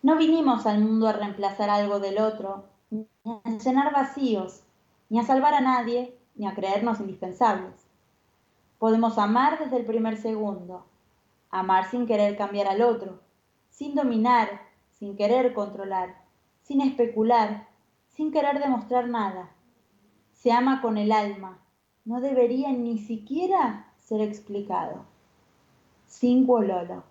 No vinimos al mundo a reemplazar algo del otro, ni a llenar vacíos, ni a salvar a nadie, ni a creernos indispensables. Podemos amar desde el primer segundo, amar sin querer cambiar al otro, sin dominar, sin querer controlar, sin especular, sin querer demostrar nada. Se ama con el alma, no debería ni siquiera ser explicado. Sin Lolo.